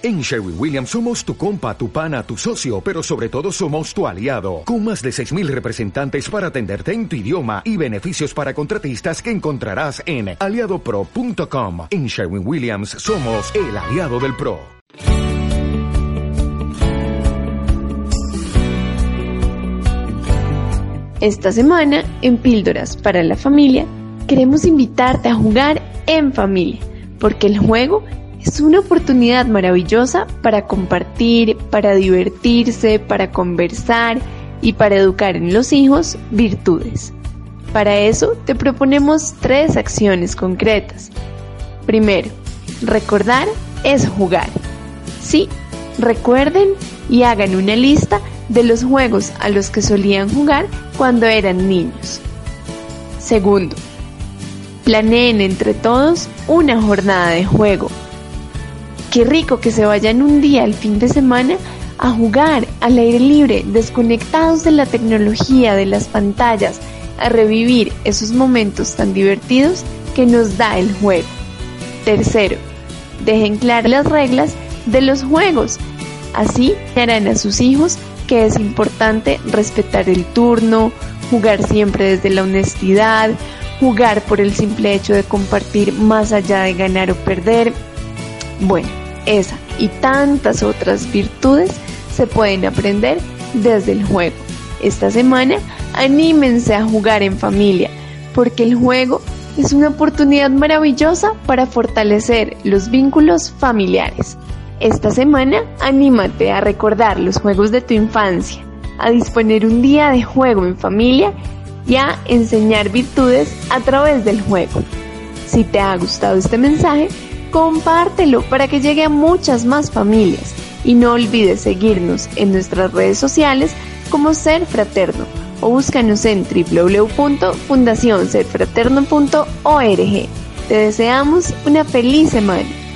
En Sherwin Williams somos tu compa, tu pana, tu socio, pero sobre todo somos tu aliado, con más de 6.000 representantes para atenderte en tu idioma y beneficios para contratistas que encontrarás en aliadopro.com. En Sherwin Williams somos el aliado del PRO. Esta semana, en Píldoras para la Familia, queremos invitarte a jugar en familia, porque el juego es una oportunidad maravillosa para compartir, para divertirse, para conversar y para educar en los hijos virtudes. Para eso te proponemos tres acciones concretas. Primero, recordar es jugar. Sí, recuerden y hagan una lista de los juegos a los que solían jugar cuando eran niños. Segundo, planeen entre todos una jornada de juego Qué rico que se vayan un día al fin de semana a jugar al aire libre, desconectados de la tecnología, de las pantallas, a revivir esos momentos tan divertidos que nos da el juego. Tercero, dejen claras las reglas de los juegos. Así harán a sus hijos que es importante respetar el turno, jugar siempre desde la honestidad, jugar por el simple hecho de compartir más allá de ganar o perder. Bueno, esa y tantas otras virtudes se pueden aprender desde el juego. Esta semana anímense a jugar en familia, porque el juego es una oportunidad maravillosa para fortalecer los vínculos familiares. Esta semana anímate a recordar los juegos de tu infancia, a disponer un día de juego en familia y a enseñar virtudes a través del juego. Si te ha gustado este mensaje, compártelo para que llegue a muchas más familias y no olvides seguirnos en nuestras redes sociales como Ser Fraterno o búscanos en www.fundacionserfraterno.org. Te deseamos una feliz semana.